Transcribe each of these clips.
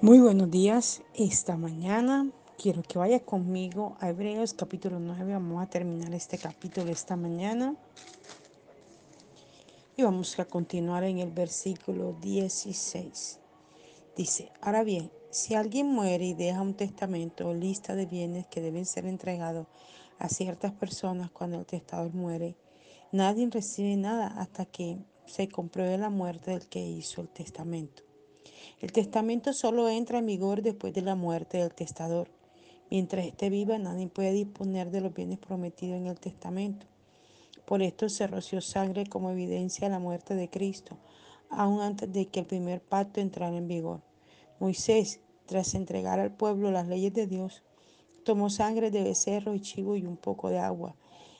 Muy buenos días. Esta mañana quiero que vaya conmigo a Hebreos capítulo 9. Vamos a terminar este capítulo esta mañana. Y vamos a continuar en el versículo 16. Dice, ahora bien, si alguien muere y deja un testamento o lista de bienes que deben ser entregados a ciertas personas cuando el testador muere, nadie recibe nada hasta que se compruebe la muerte del que hizo el testamento. El testamento solo entra en vigor después de la muerte del testador. Mientras esté viva, nadie puede disponer de los bienes prometidos en el testamento. Por esto se roció sangre como evidencia de la muerte de Cristo, aún antes de que el primer pacto entrara en vigor. Moisés, tras entregar al pueblo las leyes de Dios, tomó sangre de becerro y chivo y un poco de agua,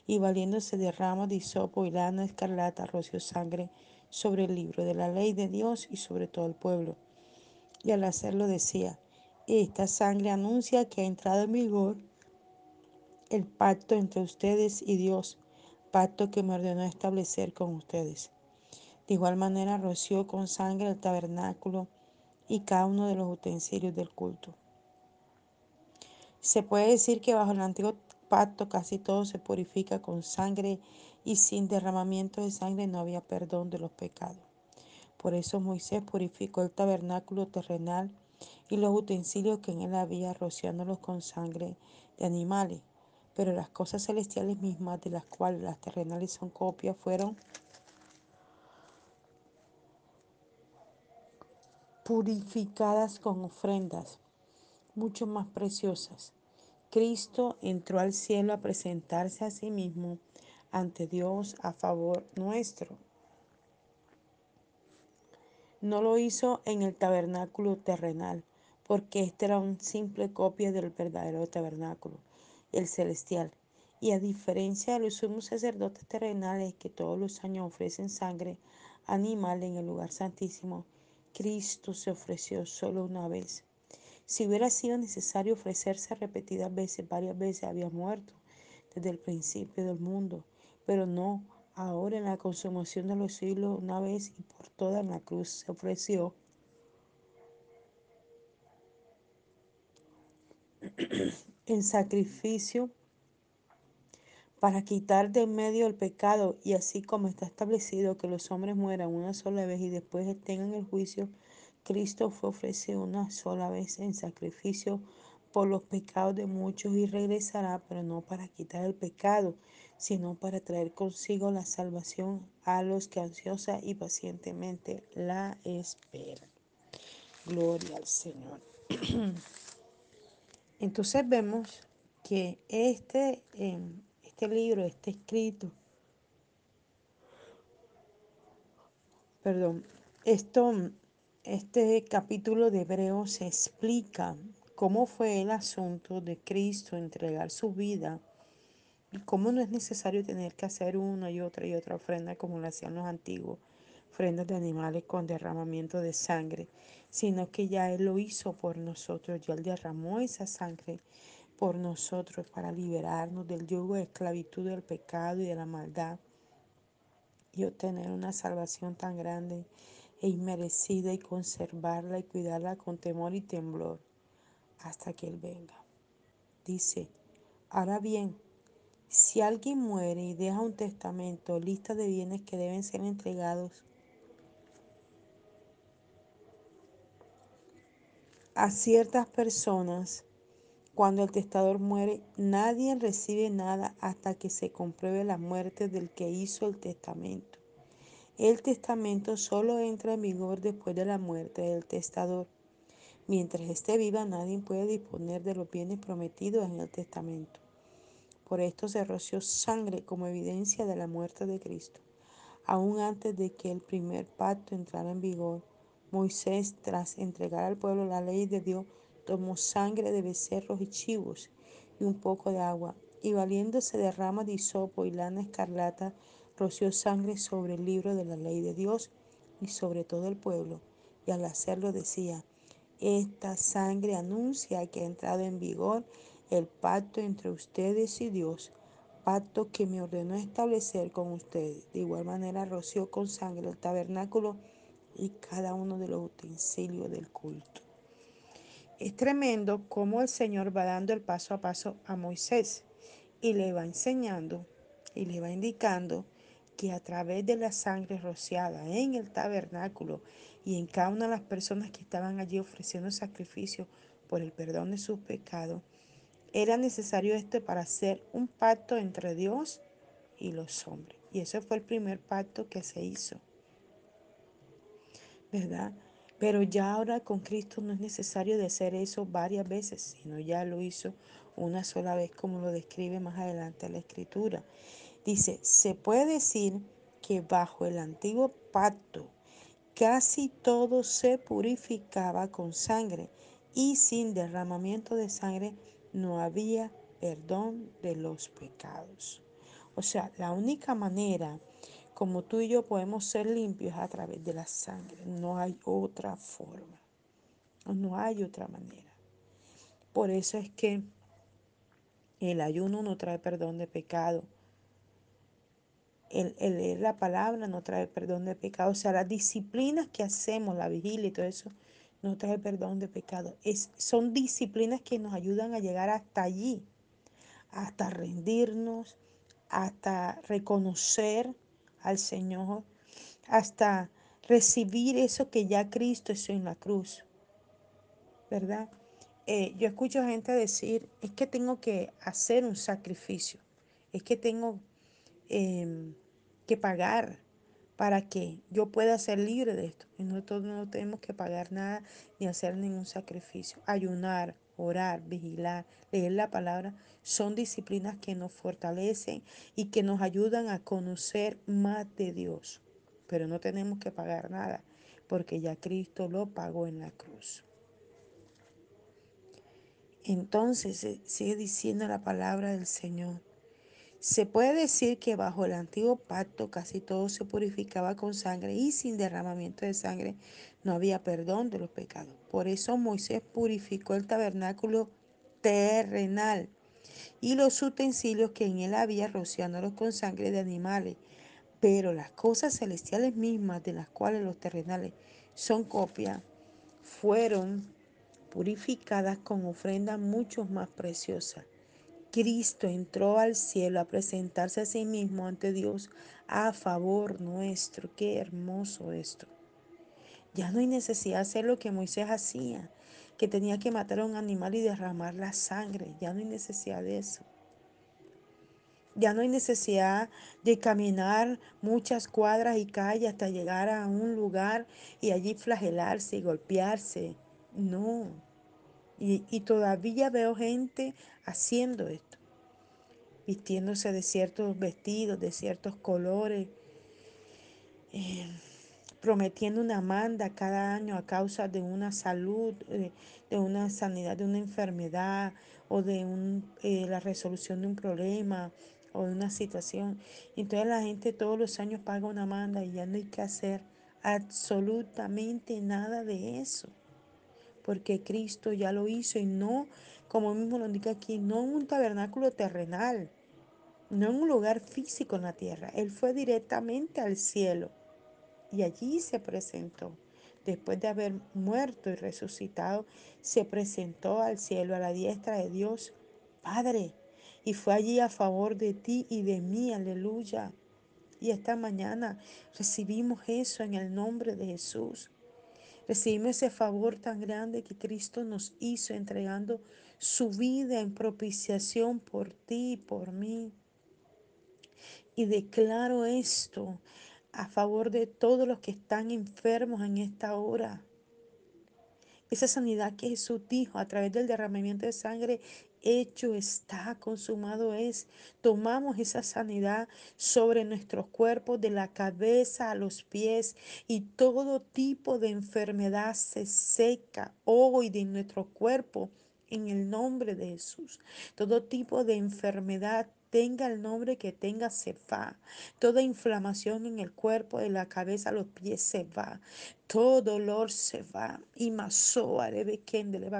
y valiéndose de ramas de hisopo y lana escarlata, roció sangre sobre el libro de la ley de Dios y sobre todo el pueblo y al hacerlo decía, esta sangre anuncia que ha entrado en vigor el pacto entre ustedes y Dios, pacto que me ordenó establecer con ustedes. De igual manera roció con sangre el tabernáculo y cada uno de los utensilios del culto. Se puede decir que bajo el antiguo pacto casi todo se purifica con sangre y sin derramamiento de sangre no había perdón de los pecados. Por eso Moisés purificó el tabernáculo terrenal y los utensilios que en él había, rociándolos con sangre de animales. Pero las cosas celestiales mismas, de las cuales las terrenales son copias, fueron purificadas con ofrendas mucho más preciosas. Cristo entró al cielo a presentarse a sí mismo ante Dios a favor nuestro. No lo hizo en el tabernáculo terrenal, porque este era una simple copia del verdadero tabernáculo, el celestial. Y a diferencia de los sumos sacerdotes terrenales que todos los años ofrecen sangre animal en el lugar santísimo, Cristo se ofreció solo una vez. Si hubiera sido necesario ofrecerse repetidas veces, varias veces había muerto desde el principio del mundo, pero no ahora en la consumación de los siglos, una vez y por todas en la cruz se ofreció. en sacrificio para quitar de en medio el pecado y así como está establecido que los hombres mueran una sola vez y después tengan el juicio, Cristo fue ofrecido una sola vez en sacrificio por los pecados de muchos y regresará, pero no para quitar el pecado, sino para traer consigo la salvación a los que ansiosa y pacientemente la esperan. Gloria al Señor. Entonces vemos que este, eh, este libro, este escrito, perdón, esto, este capítulo de Hebreos explica cómo fue el asunto de Cristo entregar su vida y cómo no es necesario tener que hacer una y otra y otra ofrenda como lo hacían los antiguos, ofrendas de animales con derramamiento de sangre, sino que ya Él lo hizo por nosotros, ya Él derramó esa sangre por nosotros para liberarnos del yugo de esclavitud del pecado y de la maldad y obtener una salvación tan grande e inmerecida y conservarla y cuidarla con temor y temblor hasta que Él venga. Dice, ahora bien, si alguien muere y deja un testamento, lista de bienes que deben ser entregados a ciertas personas, cuando el testador muere, nadie recibe nada hasta que se compruebe la muerte del que hizo el testamento. El testamento solo entra en vigor después de la muerte del testador. Mientras esté viva, nadie puede disponer de los bienes prometidos en el testamento. Por esto se roció sangre como evidencia de la muerte de Cristo. Aún antes de que el primer pacto entrara en vigor, Moisés, tras entregar al pueblo la ley de Dios, tomó sangre de becerros y chivos y un poco de agua, y valiéndose de ramas de hisopo y lana escarlata, roció sangre sobre el libro de la ley de Dios y sobre todo el pueblo. Y al hacerlo decía, esta sangre anuncia que ha entrado en vigor el pacto entre ustedes y Dios, pacto que me ordenó establecer con ustedes. De igual manera roció con sangre el tabernáculo y cada uno de los utensilios del culto. Es tremendo cómo el Señor va dando el paso a paso a Moisés y le va enseñando y le va indicando que a través de la sangre rociada en el tabernáculo y en cada una de las personas que estaban allí ofreciendo sacrificio por el perdón de sus pecados, era necesario esto para hacer un pacto entre Dios y los hombres. Y ese fue el primer pacto que se hizo. ¿Verdad? Pero ya ahora con Cristo no es necesario de hacer eso varias veces, sino ya lo hizo una sola vez como lo describe más adelante la escritura. Dice, se puede decir que bajo el antiguo pacto casi todo se purificaba con sangre y sin derramamiento de sangre no había perdón de los pecados. O sea, la única manera como tú y yo podemos ser limpios a través de la sangre. No hay otra forma. No hay otra manera. Por eso es que el ayuno no trae perdón de pecado. El, el, leer la palabra no trae perdón de pecado. O sea, las disciplinas que hacemos, la vigilia y todo eso, no trae perdón de pecado. Es, son disciplinas que nos ayudan a llegar hasta allí, hasta rendirnos, hasta reconocer al Señor hasta recibir eso que ya Cristo hizo en la cruz. ¿Verdad? Eh, yo escucho gente decir, es que tengo que hacer un sacrificio, es que tengo eh, que pagar para que yo pueda ser libre de esto. Y nosotros no tenemos que pagar nada ni hacer ningún sacrificio. Ayunar, orar, vigilar, leer la palabra, son disciplinas que nos fortalecen y que nos ayudan a conocer más de Dios. Pero no tenemos que pagar nada, porque ya Cristo lo pagó en la cruz. Entonces sigue diciendo la palabra del Señor. Se puede decir que bajo el antiguo pacto casi todo se purificaba con sangre y sin derramamiento de sangre no había perdón de los pecados. Por eso Moisés purificó el tabernáculo terrenal y los utensilios que en él había rociándolos con sangre de animales. Pero las cosas celestiales mismas de las cuales los terrenales son copia fueron purificadas con ofrendas mucho más preciosas Cristo entró al cielo a presentarse a sí mismo ante Dios a favor nuestro. Qué hermoso esto. Ya no hay necesidad de hacer lo que Moisés hacía, que tenía que matar a un animal y derramar la sangre. Ya no hay necesidad de eso. Ya no hay necesidad de caminar muchas cuadras y calles hasta llegar a un lugar y allí flagelarse y golpearse. No. Y, y todavía veo gente haciendo esto, vistiéndose de ciertos vestidos, de ciertos colores, eh, prometiendo una manda cada año a causa de una salud, eh, de una sanidad, de una enfermedad o de un, eh, la resolución de un problema o de una situación. Entonces la gente todos los años paga una manda y ya no hay que hacer absolutamente nada de eso porque Cristo ya lo hizo y no, como mismo lo indica aquí, no en un tabernáculo terrenal, no en un lugar físico en la tierra. Él fue directamente al cielo y allí se presentó. Después de haber muerto y resucitado, se presentó al cielo a la diestra de Dios Padre y fue allí a favor de ti y de mí, aleluya. Y esta mañana recibimos eso en el nombre de Jesús. Recibimos ese favor tan grande que Cristo nos hizo entregando su vida en propiciación por ti y por mí. Y declaro esto a favor de todos los que están enfermos en esta hora. Esa sanidad que Jesús dijo a través del derramamiento de sangre hecho está, consumado es. Tomamos esa sanidad sobre nuestros cuerpos, de la cabeza a los pies, y todo tipo de enfermedad se seca hoy de nuestro cuerpo en el nombre de Jesús. Todo tipo de enfermedad tenga el nombre que tenga, se va. Toda inflamación en el cuerpo, de la cabeza a los pies, se va. Todo dolor se va. Y masoa de le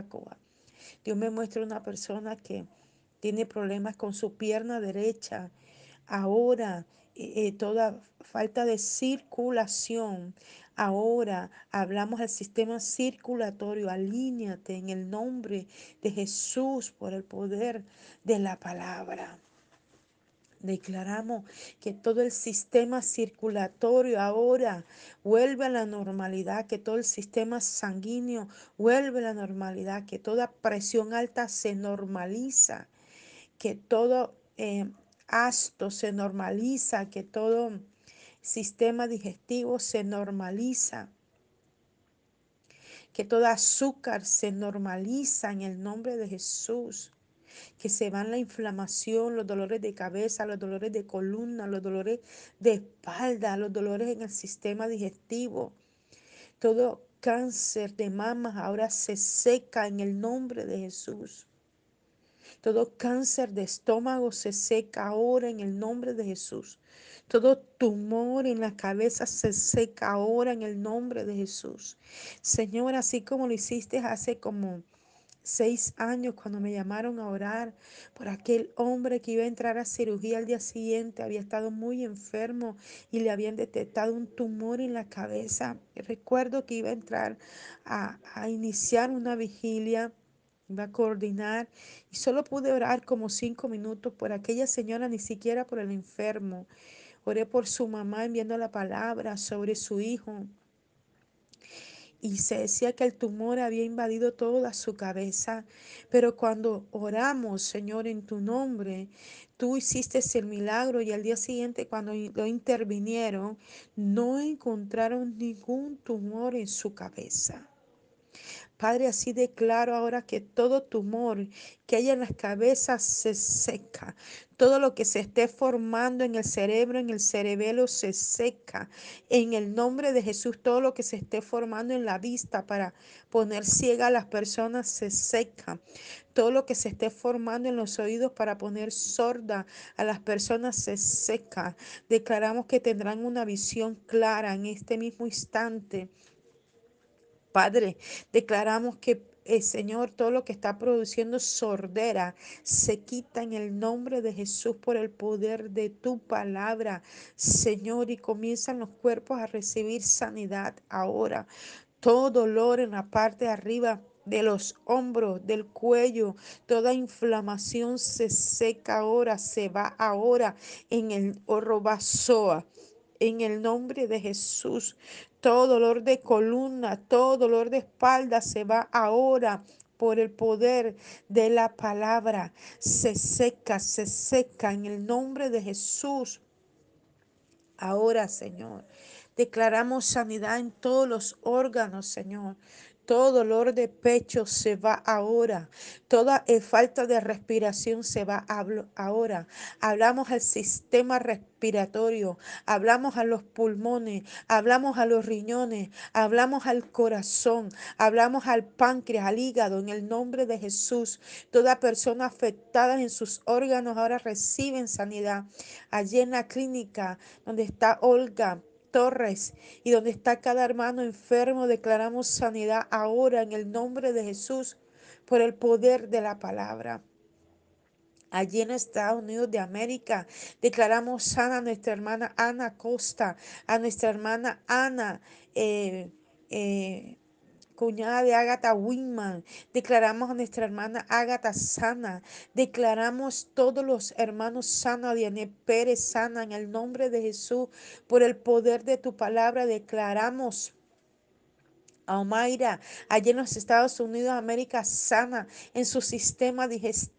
Dios me muestra una persona que tiene problemas con su pierna derecha. Ahora eh, eh, toda falta de circulación Ahora hablamos del sistema circulatorio. Alíñate en el nombre de Jesús por el poder de la palabra. Declaramos que todo el sistema circulatorio ahora vuelve a la normalidad, que todo el sistema sanguíneo vuelve a la normalidad, que toda presión alta se normaliza, que todo eh, asto se normaliza, que todo sistema digestivo se normaliza, que todo azúcar se normaliza en el nombre de Jesús que se van la inflamación, los dolores de cabeza, los dolores de columna, los dolores de espalda, los dolores en el sistema digestivo. Todo cáncer de mamas ahora se seca en el nombre de Jesús. Todo cáncer de estómago se seca ahora en el nombre de Jesús. Todo tumor en la cabeza se seca ahora en el nombre de Jesús. Señor, así como lo hiciste hace como seis años cuando me llamaron a orar por aquel hombre que iba a entrar a cirugía al día siguiente, había estado muy enfermo y le habían detectado un tumor en la cabeza. Recuerdo que iba a entrar a, a iniciar una vigilia iba a coordinar y solo pude orar como cinco minutos por aquella señora, ni siquiera por el enfermo. Oré por su mamá enviando la palabra sobre su hijo y se decía que el tumor había invadido toda su cabeza. Pero cuando oramos, Señor, en tu nombre, tú hiciste el milagro y al día siguiente cuando lo intervinieron, no encontraron ningún tumor en su cabeza. Padre, así declaro ahora que todo tumor que haya en las cabezas se seca. Todo lo que se esté formando en el cerebro, en el cerebelo, se seca. En el nombre de Jesús, todo lo que se esté formando en la vista para poner ciega a las personas se seca. Todo lo que se esté formando en los oídos para poner sorda a las personas se seca. Declaramos que tendrán una visión clara en este mismo instante Padre, declaramos que el eh, Señor, todo lo que está produciendo sordera se quita en el nombre de Jesús por el poder de tu palabra, Señor, y comienzan los cuerpos a recibir sanidad ahora. Todo dolor en la parte de arriba de los hombros, del cuello, toda inflamación se seca ahora, se va ahora en el orobazoa en el nombre de Jesús. Todo dolor de columna, todo dolor de espalda se va ahora por el poder de la palabra. Se seca, se seca en el nombre de Jesús. Ahora, Señor, declaramos sanidad en todos los órganos, Señor. Todo dolor de pecho se va ahora. Toda eh, falta de respiración se va ahora. Hablamos al sistema respiratorio, hablamos a los pulmones, hablamos a los riñones, hablamos al corazón, hablamos al páncreas, al hígado, en el nombre de Jesús. Toda persona afectada en sus órganos ahora reciben sanidad. Allí en la clínica donde está Olga, Torres y donde está cada hermano enfermo, declaramos sanidad ahora en el nombre de Jesús por el poder de la palabra. Allí en Estados Unidos de América declaramos sana a nuestra hermana Ana Costa, a nuestra hermana Ana. Eh, eh, cuñada de Ágata Winman. Declaramos a nuestra hermana Ágata sana. Declaramos todos los hermanos sanos, Diane Pérez sana, en el nombre de Jesús. Por el poder de tu palabra declaramos a Omaira, allá en los Estados Unidos América, sana en su sistema digestivo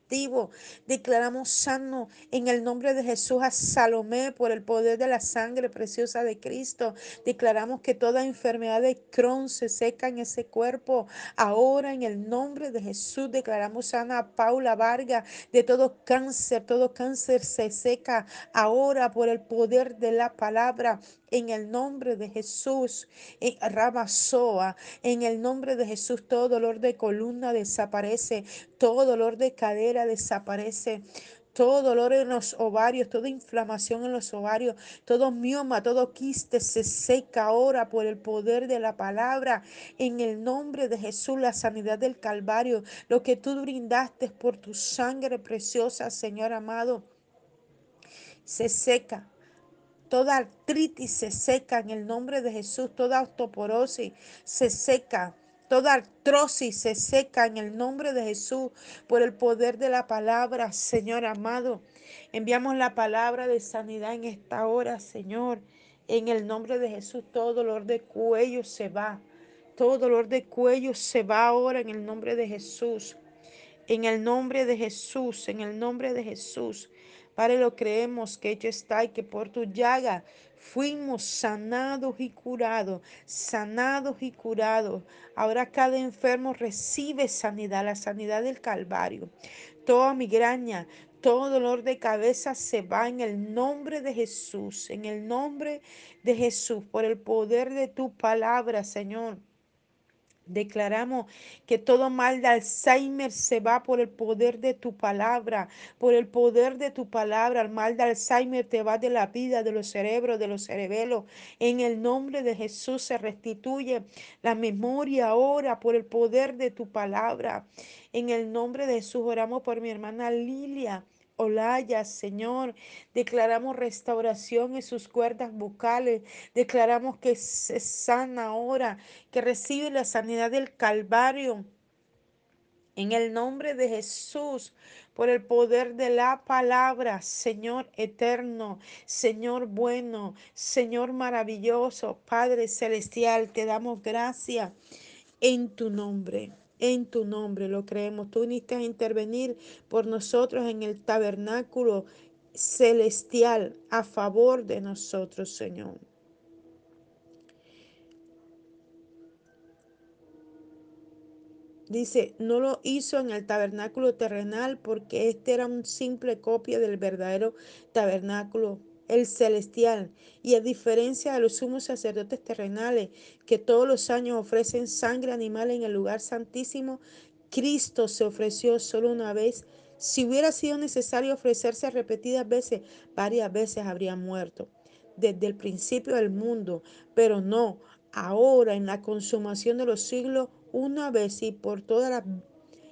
Declaramos sano en el nombre de Jesús a Salomé por el poder de la sangre preciosa de Cristo. Declaramos que toda enfermedad de Crohn se seca en ese cuerpo. Ahora en el nombre de Jesús declaramos sana a Paula Vargas de todo cáncer. Todo cáncer se seca ahora por el poder de la palabra en el nombre de Jesús, en Rabasoa, en el nombre de Jesús, todo dolor de columna desaparece, todo dolor de cadera desaparece, todo dolor en los ovarios, toda inflamación en los ovarios, todo mioma, todo quiste se seca ahora por el poder de la palabra. En el nombre de Jesús, la sanidad del Calvario, lo que tú brindaste por tu sangre preciosa, Señor amado, se seca Toda artritis se seca en el nombre de Jesús. Toda osteoporosis se seca. Toda artrosis se seca en el nombre de Jesús por el poder de la palabra, Señor amado. Enviamos la palabra de sanidad en esta hora, Señor. En el nombre de Jesús, todo dolor de cuello se va. Todo dolor de cuello se va ahora en el nombre de Jesús. En el nombre de Jesús, en el nombre de Jesús. Padre, lo creemos que hecho está y que por tu llaga fuimos sanados y curados, sanados y curados. Ahora cada enfermo recibe sanidad, la sanidad del Calvario. Toda migraña, todo dolor de cabeza se va en el nombre de Jesús, en el nombre de Jesús, por el poder de tu palabra, Señor. Declaramos que todo mal de Alzheimer se va por el poder de tu palabra, por el poder de tu palabra. El mal de Alzheimer te va de la vida, de los cerebros, de los cerebelos. En el nombre de Jesús se restituye la memoria ahora por el poder de tu palabra. En el nombre de Jesús oramos por mi hermana Lilia. Olaya, Señor. Declaramos restauración en sus cuerdas vocales. Declaramos que se sana ahora, que recibe la sanidad del Calvario. En el nombre de Jesús, por el poder de la palabra, Señor eterno, Señor bueno, Señor maravilloso, Padre celestial, te damos gracias en tu nombre en tu nombre, lo creemos. Tú viniste a intervenir por nosotros en el tabernáculo celestial a favor de nosotros, Señor. Dice, no lo hizo en el tabernáculo terrenal porque este era un simple copia del verdadero tabernáculo el celestial, y a diferencia de los sumos sacerdotes terrenales que todos los años ofrecen sangre animal en el lugar santísimo, Cristo se ofreció solo una vez. Si hubiera sido necesario ofrecerse repetidas veces, varias veces habría muerto desde el principio del mundo, pero no, ahora en la consumación de los siglos, una vez y por todas las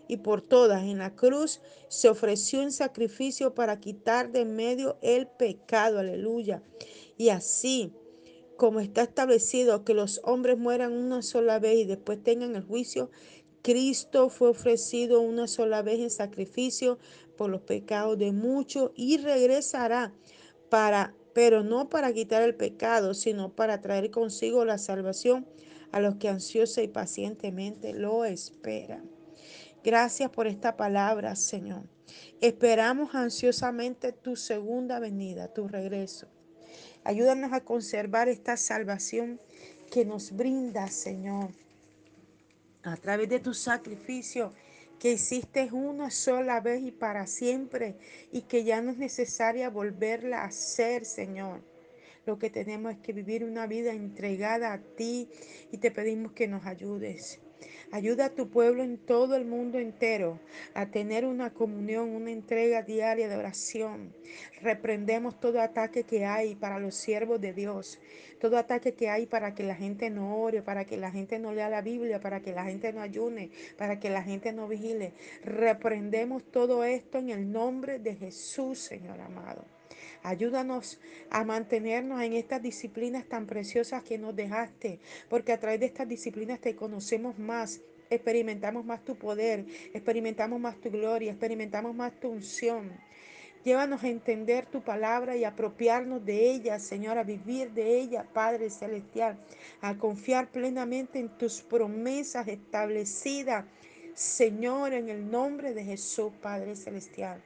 y por todas en la cruz se ofreció en sacrificio para quitar de medio el pecado, aleluya. Y así como está establecido que los hombres mueran una sola vez y después tengan el juicio, Cristo fue ofrecido una sola vez en sacrificio por los pecados de muchos y regresará para, pero no para quitar el pecado, sino para traer consigo la salvación a los que ansiosa y pacientemente lo esperan. Gracias por esta palabra, Señor. Esperamos ansiosamente tu segunda venida, tu regreso. Ayúdanos a conservar esta salvación que nos brinda, Señor, a través de tu sacrificio que hiciste una sola vez y para siempre y que ya no es necesaria volverla a hacer, Señor. Lo que tenemos es que vivir una vida entregada a ti y te pedimos que nos ayudes. Ayuda a tu pueblo en todo el mundo entero a tener una comunión, una entrega diaria de oración. Reprendemos todo ataque que hay para los siervos de Dios, todo ataque que hay para que la gente no ore, para que la gente no lea la Biblia, para que la gente no ayune, para que la gente no vigile. Reprendemos todo esto en el nombre de Jesús, Señor amado. Ayúdanos a mantenernos en estas disciplinas tan preciosas que nos dejaste, porque a través de estas disciplinas te conocemos más, experimentamos más tu poder, experimentamos más tu gloria, experimentamos más tu unción. Llévanos a entender tu palabra y apropiarnos de ella, Señor, a vivir de ella, Padre Celestial, a confiar plenamente en tus promesas establecidas, Señor, en el nombre de Jesús, Padre Celestial.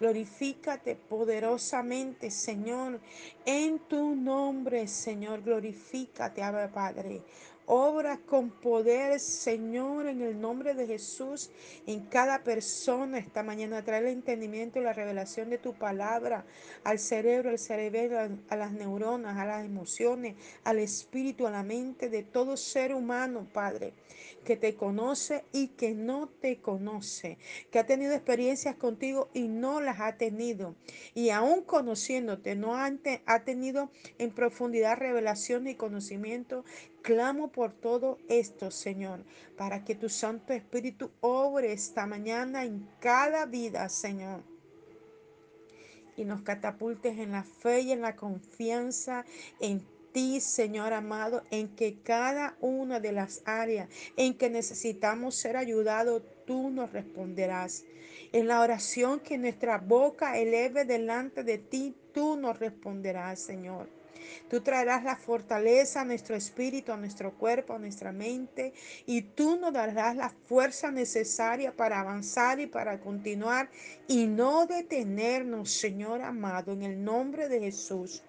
Glorifícate poderosamente, Señor, en tu nombre, Señor. Glorifícate, Ave Padre. Obra con poder, Señor, en el nombre de Jesús, en cada persona esta mañana. Trae el entendimiento y la revelación de tu palabra al cerebro, al cerebro, a las neuronas, a las emociones, al espíritu, a la mente de todo ser humano, Padre que te conoce y que no te conoce, que ha tenido experiencias contigo y no las ha tenido. Y aún conociéndote, no ha tenido en profundidad revelación y conocimiento. Clamo por todo esto, Señor, para que tu Santo Espíritu obre esta mañana en cada vida, Señor y nos catapultes en la fe y en la confianza en ti, Señor amado, en que cada una de las áreas en que necesitamos ser ayudados, tú nos responderás. En la oración que nuestra boca eleve delante de ti, tú nos responderás, Señor. Tú traerás la fortaleza a nuestro espíritu, a nuestro cuerpo, a nuestra mente, y tú nos darás la fuerza necesaria para avanzar y para continuar y no detenernos, Señor amado, en el nombre de Jesús.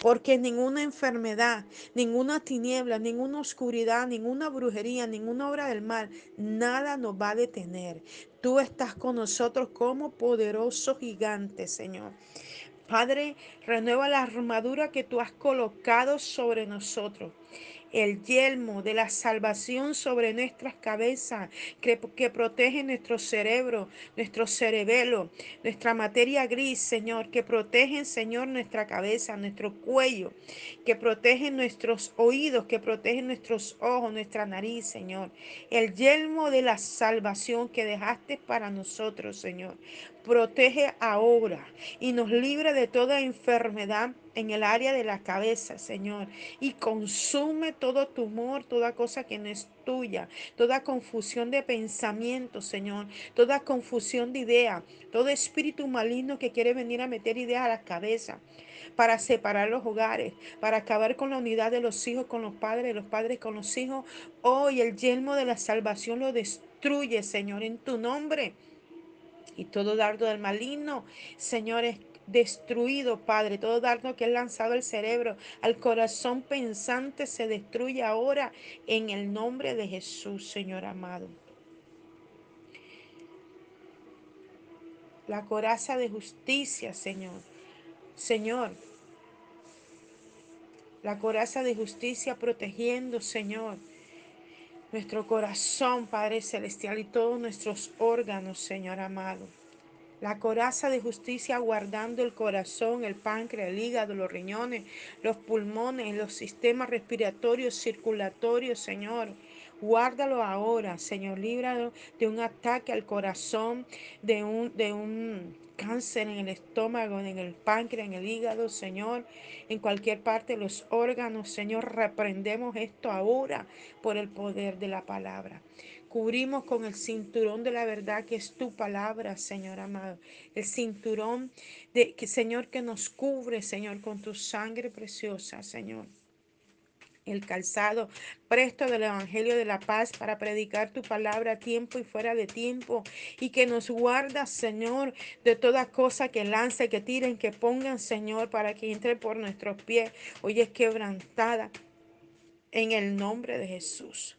Porque ninguna enfermedad, ninguna tiniebla, ninguna oscuridad, ninguna brujería, ninguna obra del mal, nada nos va a detener. Tú estás con nosotros como poderoso gigante, Señor. Padre, renueva la armadura que tú has colocado sobre nosotros el yelmo de la salvación sobre nuestras cabezas, que, protege nuestro cerebro, nuestro cerebelo, nuestra materia gris, Señor, que protegen, Señor, nuestra cabeza, nuestro cuello, que protegen nuestros oídos, que protegen nuestros ojos, nuestra nariz, Señor. El yelmo de la salvación que dejaste para nosotros, Señor. Protege ahora y nos libre de toda enfermedad en el área de la cabeza, Señor, y consume todo tumor, toda cosa que no es tuya, toda confusión de pensamiento, Señor, toda confusión de idea, todo espíritu maligno que quiere venir a meter ideas a la cabeza para separar los hogares, para acabar con la unidad de los hijos con los padres, los padres con los hijos. Hoy el yelmo de la salvación lo destruye, Señor, en tu nombre. Y todo dardo del maligno, Señor, es destruido, Padre. Todo dardo que es lanzado al cerebro, al corazón pensante, se destruye ahora en el nombre de Jesús, Señor amado. La coraza de justicia, Señor. Señor, la coraza de justicia protegiendo, Señor, nuestro corazón, Padre Celestial, y todos nuestros órganos, Señor amado. La coraza de justicia guardando el corazón, el páncreas, el hígado, los riñones, los pulmones, los sistemas respiratorios, circulatorios, Señor. Guárdalo ahora, Señor. Líbralo de un ataque al corazón, de un, de un cáncer en el estómago, en el páncreas, en el hígado, Señor. En cualquier parte de los órganos, Señor. Reprendemos esto ahora por el poder de la palabra. Cubrimos con el cinturón de la verdad que es tu palabra, Señor amado. El cinturón de que Señor que nos cubre, Señor, con tu sangre preciosa, Señor el calzado presto del Evangelio de la paz para predicar tu palabra a tiempo y fuera de tiempo y que nos guarda, Señor, de toda cosa que lance, que tiren, que pongan, Señor, para que entre por nuestros pies. Hoy es quebrantada en el nombre de Jesús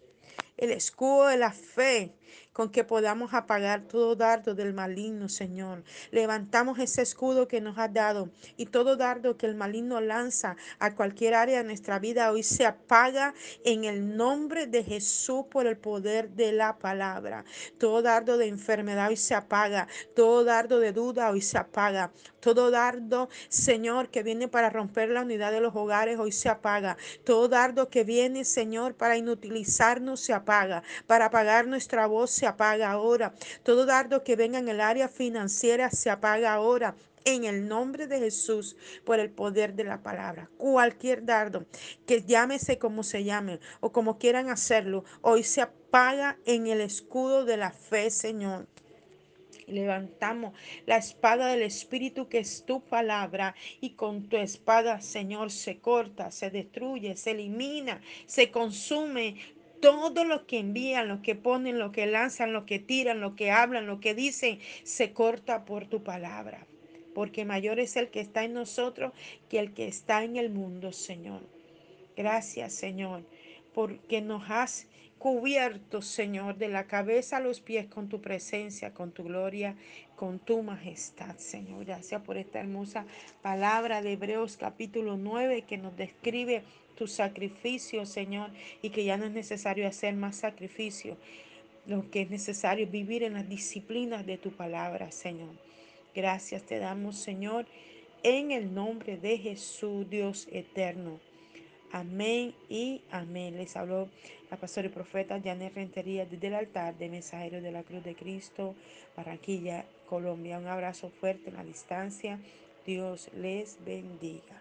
el escudo de la fe con que podamos apagar todo dardo del maligno, Señor. Levantamos ese escudo que nos has dado y todo dardo que el maligno lanza a cualquier área de nuestra vida hoy se apaga en el nombre de Jesús por el poder de la palabra. Todo dardo de enfermedad hoy se apaga, todo dardo de duda hoy se apaga, todo dardo, Señor, que viene para romper la unidad de los hogares hoy se apaga, todo dardo que viene, Señor, para inutilizarnos se apaga, para apagar nuestra voz se apaga ahora. Todo dardo que venga en el área financiera se apaga ahora en el nombre de Jesús por el poder de la palabra. Cualquier dardo que llámese como se llame o como quieran hacerlo, hoy se apaga en el escudo de la fe, Señor levantamos la espada del Espíritu que es tu palabra y con tu espada, Señor, se corta, se destruye, se elimina, se consume todo lo que envían, lo que ponen, lo que lanzan, lo que tiran, lo que hablan, lo que dicen, se corta por tu palabra. Porque mayor es el que está en nosotros que el que está en el mundo, Señor. Gracias, Señor, porque nos has cubierto, Señor, de la cabeza a los pies con tu presencia, con tu gloria, con tu majestad, Señor. Gracias por esta hermosa palabra de Hebreos capítulo 9 que nos describe tu sacrificio, Señor, y que ya no es necesario hacer más sacrificio. Lo que es necesario es vivir en las disciplinas de tu palabra, Señor. Gracias te damos, Señor, en el nombre de Jesús, Dios eterno. Amén y amén. Les habló la pastora y profeta Janet Rentería desde el altar de Mensajero de la Cruz de Cristo, Barranquilla, Colombia. Un abrazo fuerte en la distancia. Dios les bendiga.